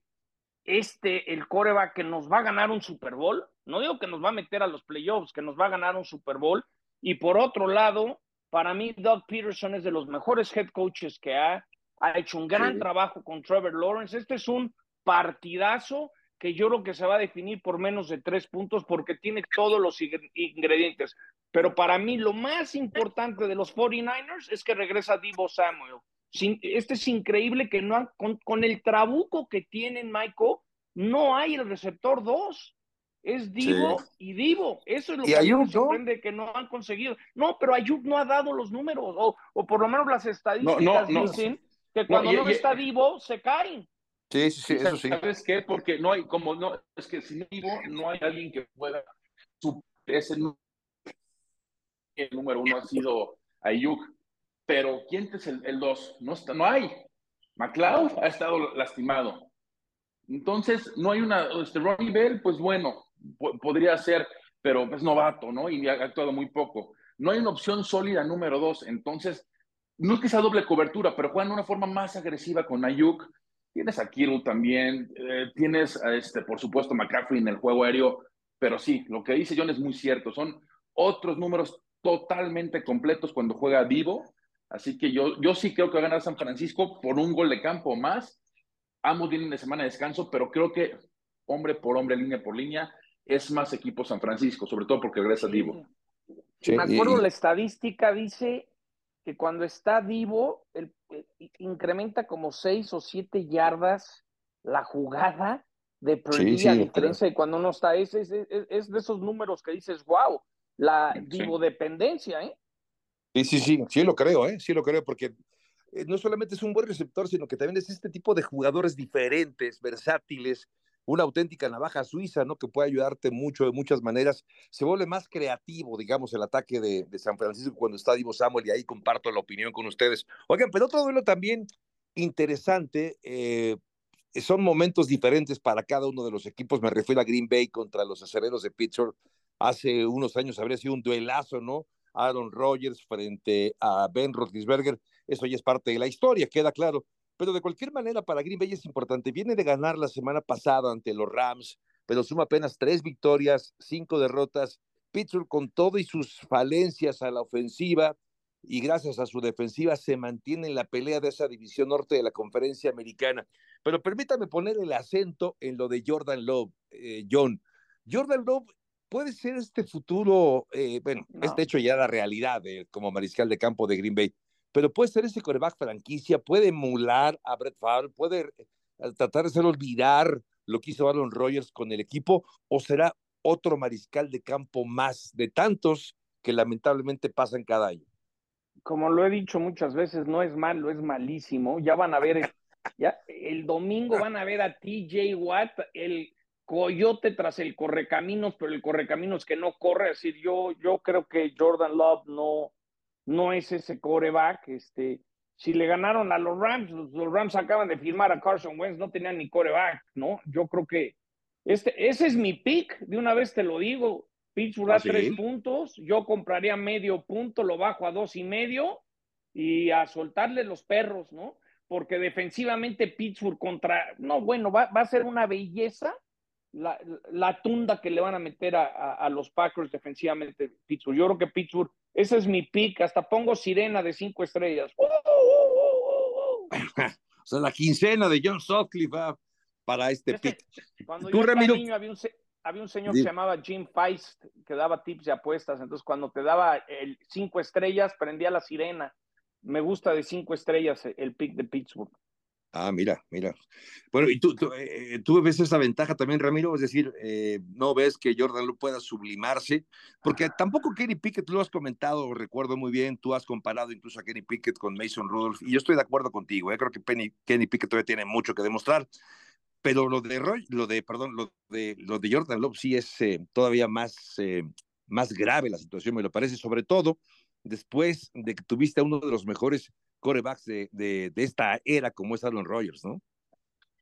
este el coreback que nos va a ganar un Super Bowl? No digo que nos va a meter a los playoffs, que nos va a ganar un Super Bowl. Y por otro lado, para mí, Doug Peterson es de los mejores head coaches que ha ha hecho un gran trabajo con Trevor Lawrence. Este es un partidazo que yo creo que se va a definir por menos de tres puntos porque tiene todos los ingredientes. Pero para mí lo más importante de los 49ers es que regresa Divo Samuel. Este es increíble que no con, el trabuco que tienen Michael, no hay el receptor 2. Es Divo y Divo. Eso es lo que me sorprende que no han conseguido. No, pero Ayuk no ha dado los números, o, o por lo menos las estadísticas dicen que cuando no, está vivo se caen. Sí, sí, sí, eso sí. ¿Sabes qué? Porque no hay, como no, es que sin vivo no hay alguien que pueda ese el número uno ha sido Ayuk, pero ¿quién es el, el dos? No, está, no hay. McLeod ha estado lastimado. Entonces, no hay una, este Ronnie Bell, pues bueno, podría ser, pero es novato, ¿no? Y ha actuado muy poco. No hay una opción sólida número dos. Entonces, no es que sea doble cobertura, pero juegan de una forma más agresiva con Ayuk. Tienes a Kirill también, eh, tienes, este, por supuesto, McCaffrey en el juego aéreo, pero sí, lo que dice John es muy cierto. Son otros números totalmente completos cuando juega vivo. Así que yo, yo sí creo que va a ganar San Francisco por un gol de campo más. Ambos vienen de semana de descanso, pero creo que hombre por hombre, línea por línea, es más equipo San Francisco, sobre todo porque regresa Divo. Me acuerdo, la estadística dice que cuando está Divo, el, incrementa como seis o siete yardas la jugada de sí, a diferencia de cuando no está. Es, es, es, de esos números que dices, wow, la Divo dependencia, ¿eh? Sí, sí, sí, sí lo creo, ¿eh? Sí lo creo, porque eh, no solamente es un buen receptor, sino que también es este tipo de jugadores diferentes, versátiles, una auténtica navaja suiza, ¿no? Que puede ayudarte mucho de muchas maneras. Se vuelve más creativo, digamos, el ataque de, San Francisco cuando está Divo Samuel y ahí comparto la opinión con ustedes. Oigan, pero otro duelo también interesante, eh, son momentos diferentes para cada uno de los equipos. Me refiero a Green Bay contra los acereros de Pittsburgh. Hace unos años habría sido un duelazo, ¿no? Aaron Rodgers frente a Ben Roethlisberger. Eso ya es parte de la historia, queda claro. Pero de cualquier manera, para Green Bay es importante. Viene de ganar la semana pasada ante los Rams, pero suma apenas tres victorias, cinco derrotas. Pittsburgh con todo y sus falencias a la ofensiva y gracias a su defensiva se mantiene en la pelea de esa división norte de la conferencia americana. Pero permítame poner el acento en lo de Jordan Love, eh, John. Jordan Love puede ser este futuro, eh, bueno, es de hecho ya la realidad como mariscal de campo de Green Bay, pero puede ser ese coreback franquicia, puede emular a Brett Favre, puede eh, tratar de hacer olvidar lo que hizo Aaron Rodgers con el equipo, o será otro mariscal de campo más de tantos que lamentablemente pasan cada año. Como lo he dicho muchas veces, no es malo, es malísimo. Ya van a ver, ya el domingo van a ver a TJ Watt, el coyote tras el correcaminos, pero el correcaminos que no corre. Es decir, yo, yo creo que Jordan Love no, no es ese coreback. Este, si le ganaron a los Rams, los, Rams acaban de firmar a Carson Wentz, no tenían ni coreback, ¿no? Yo creo que este, ese es mi pick, de una vez te lo digo. Pittsburgh a ¿Ah, tres puntos, yo compraría medio punto, lo bajo a dos y medio y a soltarle los perros, ¿no? Porque defensivamente Pittsburgh contra, no, bueno, va, va a ser una belleza la, la, tunda que le van a meter a, a, los Packers defensivamente Pittsburgh. Yo creo que Pittsburgh, ese es mi pick, hasta pongo sirena de cinco estrellas. *laughs* o sea, la quincena de John Sutcliffe para este pick. Cuando yo era niño había un, había un señor que se llamaba Jim Feist que daba tips de apuestas, entonces cuando te daba el cinco estrellas, prendía la sirena. Me gusta de cinco estrellas el pick de Pittsburgh. Ah, mira, mira. Bueno, y tú, eh, tú, ves esa ventaja también, Ramiro, es decir, eh, no ves que Jordan lo pueda sublimarse, porque tampoco Kenny Pickett, lo has comentado, recuerdo muy bien, tú has comparado incluso a Kenny Pickett con Mason Rudolph, y yo estoy de acuerdo contigo, eh, creo que Penny, Kenny Pickett todavía tiene mucho que demostrar, pero lo de Roy, lo de, perdón, lo de, lo de Jordan Love sí es todavía más, más grave la situación, me lo parece, sobre todo después de que tuviste a uno de los mejores corebacks de, de, esta era como es Aaron Rodgers, ¿no?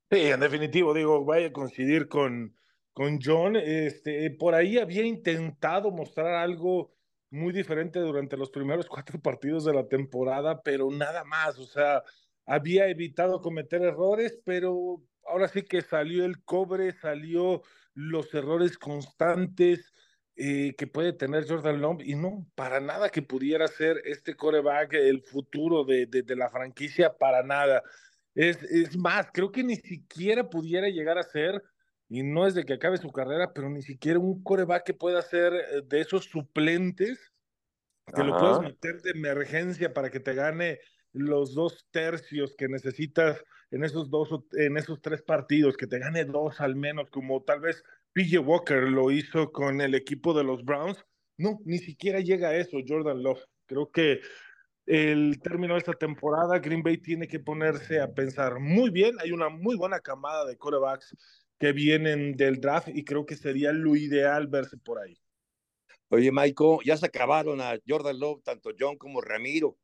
Sí, en definitivo, digo, vaya a coincidir con, con John. Este, por ahí había intentado mostrar algo muy diferente durante los primeros *laughs* cuatro partidos de la temporada, pero nada más, o sea, había evitado cometer errores, pero ahora sí que salió el cobre, salió los errores constantes, eh, que puede tener Jordan Love y no, para nada que pudiera ser este coreback el futuro de, de, la franquicia, para nada. Es, es, más, creo que ni siquiera pudiera llegar a ser, y no es de que acabe su carrera, pero ni siquiera un coreback que pueda ser eh, de esos suplentes, que lo puedas meter de emergencia para que te gane los dos tercios que necesitas en esos dos en esos tres partidos, que te gane dos al menos, como tal vez PJ Walker lo hizo con el equipo de los Browns. No, ni siquiera llega a eso Jordan Love. Creo que el término de esta temporada, Green Bay tiene que ponerse a pensar muy bien. Hay una muy buena camada de corebacks que vienen del draft y creo que sería lo ideal verse por ahí. Oye, Michael, ya se acabaron a Jordan Love, tanto John como Ramiro.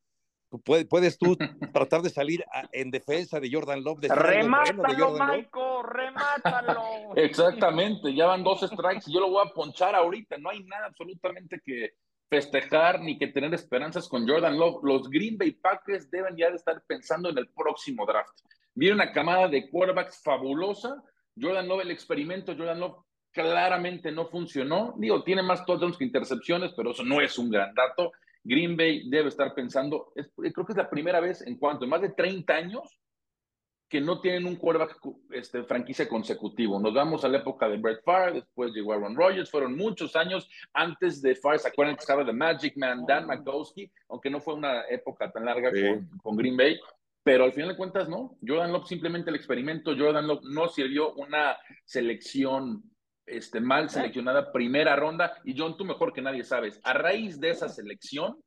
¿Puedes, tú tratar de salir en defensa de Jordan Love? De remátalo, Michael, remátalo. *laughs* Exactamente, ya van dos strikes y yo lo voy a ponchar ahorita. No hay nada absolutamente que festejar ni que tener esperanzas con Jordan Love. Los Green Bay Packers deben ya de estar pensando en el próximo draft. Viene una camada de quarterbacks fabulosa. Jordan Love, el experimento, Jordan Love claramente no funcionó. Digo, tiene más touchdowns que intercepciones, pero eso no es un gran dato. Green Bay debe estar pensando, creo que es la primera vez en cuanto, en más de 30 años, que no tienen un quarterback este, franquicia consecutivo. Nos vamos a la época de Brett Favre, después llegó Aaron Rodgers, fueron muchos años antes de Favre, ¿se acuerdan que estaba The Magic Man, Dan McCoskey? Aunque no fue una época tan larga con, Green Bay, pero al final de cuentas no. Jordan Love simplemente el experimento, Jordan Love no sirvió una selección este, mal seleccionada primera ronda. Y John, tú mejor que nadie sabes, a raíz de esa selección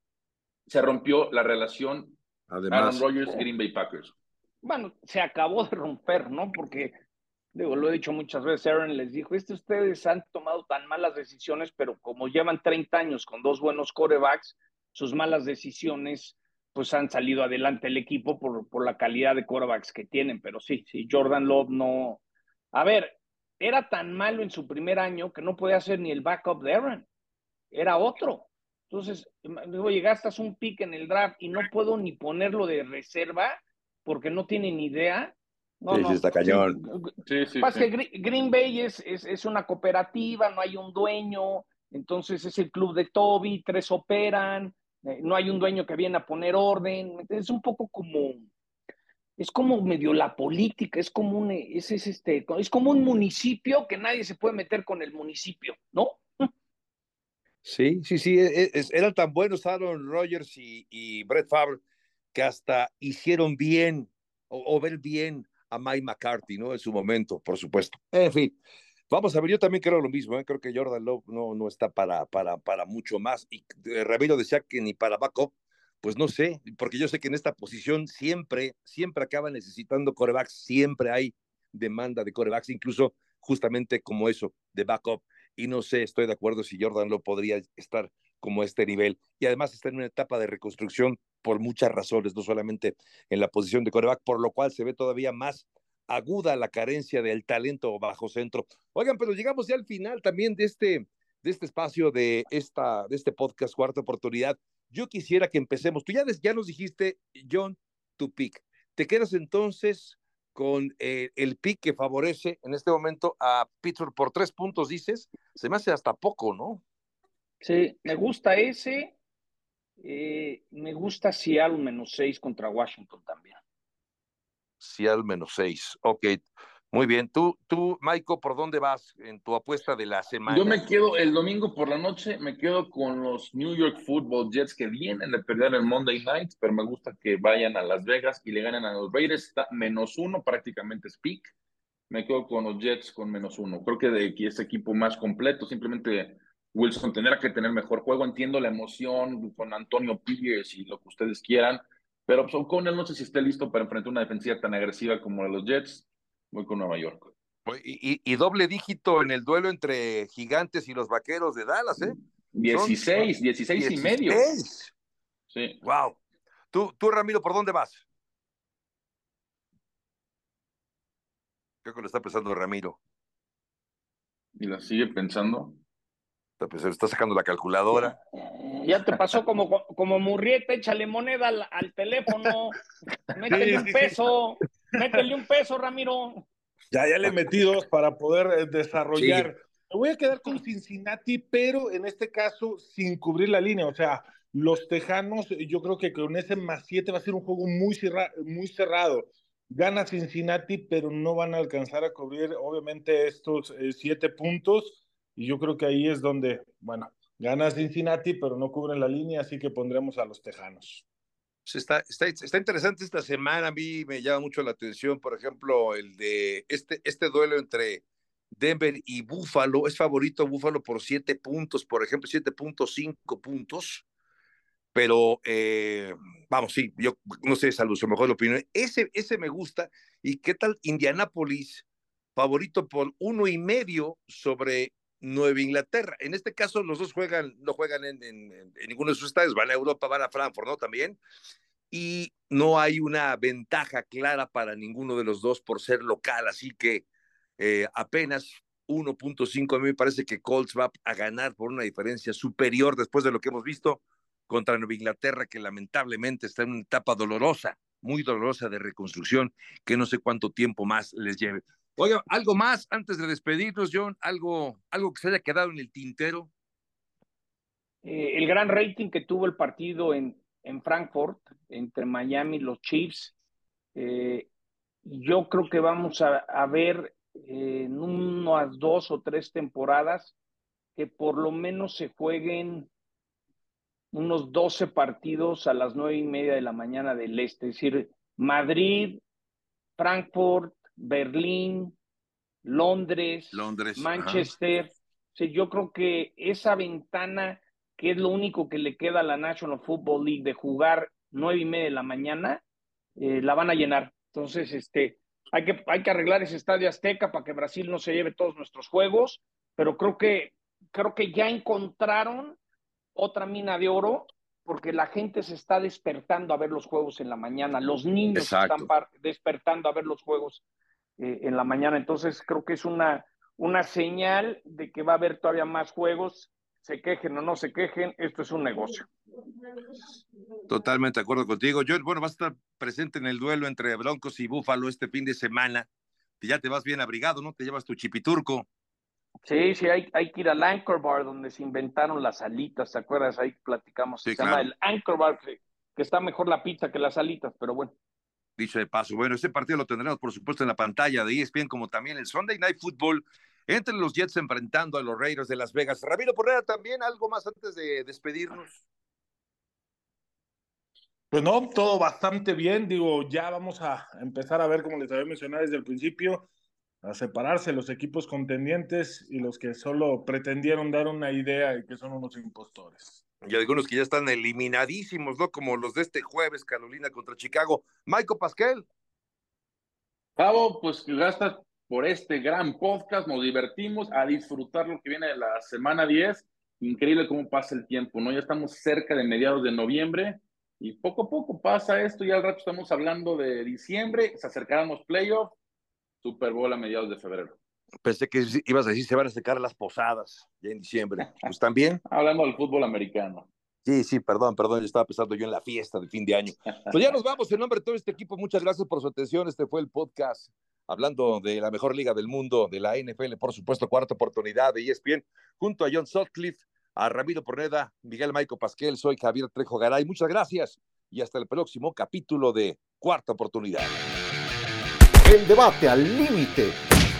se rompió la relación Además, Aaron Rodgers Green Bay Packers. Bueno, se acabó de romper, ¿no? Porque, digo, lo he dicho muchas veces, Aaron les dijo, este ustedes han tomado tan malas decisiones, pero como llevan 30 años con dos buenos corebacks, sus malas decisiones pues han salido adelante el equipo por, por la calidad de corebacks que tienen, pero sí, sí, Jordan Love no... A ver, era tan malo en su primer año que no podía ser ni el backup de Aaron. Era otro. Entonces, oye, gastas un pick en el draft y no puedo ni ponerlo de reserva porque no tiene ni idea. No, sí, sí, está cañón. Sí, sí, Pasa que Green Bay es, es, una cooperativa, no hay un dueño, entonces es el club de Toby, tres operan, eh, no hay un dueño que viene a poner orden. Es un poco como, es como medio la política, es como un, es, este, es como un municipio que nadie se puede meter con el municipio, ¿no? Sí, sí, sí, e, e, eran tan buenos Aaron Rodgers y, y Brett Favre que hasta hicieron bien o, ver bien a Mike McCarthy, ¿no? En su momento, por supuesto. En fin, vamos a ver, yo también creo lo mismo, ¿eh? creo que Jordan Love no, no está para, para, para mucho más. Y eh, Ramiro decía que ni para backup, pues no sé, porque yo sé que en esta posición siempre, siempre acaban necesitando corebacks, siempre hay demanda de corebacks, incluso justamente como eso, de backup. Y no sé, estoy de acuerdo si Jordan lo podría estar como este nivel. Y además está en una etapa de reconstrucción por muchas razones, no solamente en la posición de coreback, por lo cual se ve todavía más aguda la carencia del talento bajo centro. Oigan, pero llegamos ya al final también de este, de este espacio, de, esta, de este podcast, Cuarta Oportunidad. Yo quisiera que empecemos. Tú ya, ya nos dijiste, John, tu pick. ¿Te quedas entonces con eh, el pick que favorece en este momento a Pittsburgh por tres puntos, dices? Se me hace hasta poco, ¿no? Sí, me gusta ese. Eh, me gusta Seattle menos seis contra Washington también. Seattle menos seis. Ok. Muy bien, tú, tú, Maiko, ¿por dónde vas en tu apuesta de la semana? Yo me quedo el domingo por la noche, me quedo con los New York Football Jets que vienen de perder el Monday Night, pero me gusta que vayan a Las Vegas y le ganen a los Raiders. Está menos uno, prácticamente es pick. Me quedo con los Jets con menos uno. Creo que de que es equipo más completo, simplemente Wilson tendrá que tener mejor juego. Entiendo la emoción con Antonio Pierce y lo que ustedes quieran, pero pues, con él no sé si esté listo para enfrentar una defensiva tan agresiva como la de los Jets Voy con Nueva York. Y, doble dígito en el duelo entre Gigantes y los Vaqueros de Dallas, ¿eh? 16, 16, y medio. Sí. Wow. Tú, tú, Ramiro, ¿por dónde vas? Creo que lo está pensando Ramiro. ¿Y la sigue pensando? Está, está sacando la calculadora. Ya te pasó como, como Murrieta, échale moneda al, teléfono. *laughs* Métele un peso. Métele un peso, Ramiro. Ya, ya le metí dos para poder eh, desarrollar. Me voy a quedar con Cincinnati, pero en este caso sin cubrir la línea. O sea, los Tejanos, yo creo que con ese más siete va a ser un juego muy, muy cerrado. Gana Cincinnati, pero no van a alcanzar a cubrir, obviamente, estos eh, siete puntos. Y yo creo que ahí es donde, bueno, gana Cincinnati, pero no cubren la línea, así que pondremos a los Tejanos. Está, está, está, interesante esta semana, a mí me llama mucho la atención, por ejemplo, el de este, este duelo entre Denver y Buffalo, es favorito Buffalo por siete puntos, por ejemplo, 7.5 puntos, pero eh, vamos, sí, yo no sé, salud, su mejor opinión, ese, ese me gusta, y qué tal Indianapolis, favorito por uno y medio sobre Nueva Inglaterra. En este caso, los dos juegan, no juegan en, ninguno de sus estadios, van a Europa, van a Frankfurt, ¿no? También. y no hay una ventaja clara para ninguno de los dos por ser local, así que eh, apenas 1.5 a mí me parece que Colts va a ganar por una diferencia superior después de lo que hemos visto contra Nueva Inglaterra, que lamentablemente está en una etapa dolorosa, muy dolorosa de reconstrucción, que no sé cuánto tiempo más les lleve. Oiga, algo más antes de despedirnos, John, algo, algo que se haya quedado en el tintero. Eh, el gran rating que tuvo el partido en, en Frankfurt entre Miami y los Chiefs. Eh, yo creo que vamos a, ver en unas dos o tres temporadas que por lo menos se jueguen unos 12 partidos a las nueve y media de la mañana del este, es decir, Madrid, Frankfurt, Berlín, Londres, Londres Manchester. Yo creo que esa ventana, que es lo único que le queda a la National Football League de jugar nueve y media de la mañana, eh, la van a llenar. Entonces, este, hay que, hay que arreglar ese estadio Azteca para que Brasil no se lleve todos nuestros juegos, pero creo que, creo que ya encontraron otra mina de oro porque la gente se está despertando a ver los juegos en la mañana, los niños están despertando a ver los juegos eh, en la mañana, entonces creo que es una, una señal de que va a haber todavía más juegos, se quejen o no se quejen, esto es un negocio. Totalmente de acuerdo contigo. Yo, bueno, vas a estar presente en el duelo entre Broncos y Búfalo este fin de semana. Y ya te vas bien abrigado, ¿no? Te llevas tu chipiturco. Sí, sí, hay, hay que ir al Anchor Bar donde se inventaron las alitas, ¿te acuerdas? Ahí platicamos. se llama el Anchor Bar, que, está mejor la pizza que las alitas, pero bueno. Dicho de paso, bueno, este partido lo tendremos por supuesto en la pantalla de ESPN, como también el Sunday Night Football entre los Jets enfrentando a los Raiders de Las Vegas. Ramiro Porrera, también algo más antes de despedirnos. Pues no, todo bastante bien. Digo, ya vamos a empezar a ver, como les había mencionado desde el principio, a separarse los equipos contendientes y los que solo pretendieron dar una idea y que son unos impostores. Y algunos que ya están eliminadísimos, ¿no? Como los de este jueves, Carolina contra Chicago. Michael Pascal. Cabo, pues gracias por este gran podcast. Nos divertimos a disfrutar lo que viene de la semana 10. Increíble cómo pasa el tiempo, ¿no? Ya estamos cerca de mediados de noviembre y poco a poco pasa esto. Ya al rato estamos hablando de diciembre, se acercarán los playoffs Super Bowl a mediados de febrero. Pensé que ibas a decir se van a secar las posadas ya en diciembre. Pues también. *laughs* Hablando del fútbol americano. Sí, sí, perdón, perdón, yo estaba pensando yo en la fiesta de fin de año. Pues ya nos vamos, en nombre de todo este equipo, muchas gracias por su atención. Este fue el podcast hablando de la mejor liga del mundo, de la NFL, por supuesto, cuarta oportunidad de ESPN, junto a John Sutcliffe, a Ramiro Porneda, Miguel Maico Pasquel, soy Javier Trejo Garay. Muchas gracias y hasta el próximo capítulo de Cuarta Oportunidad el debate al límite,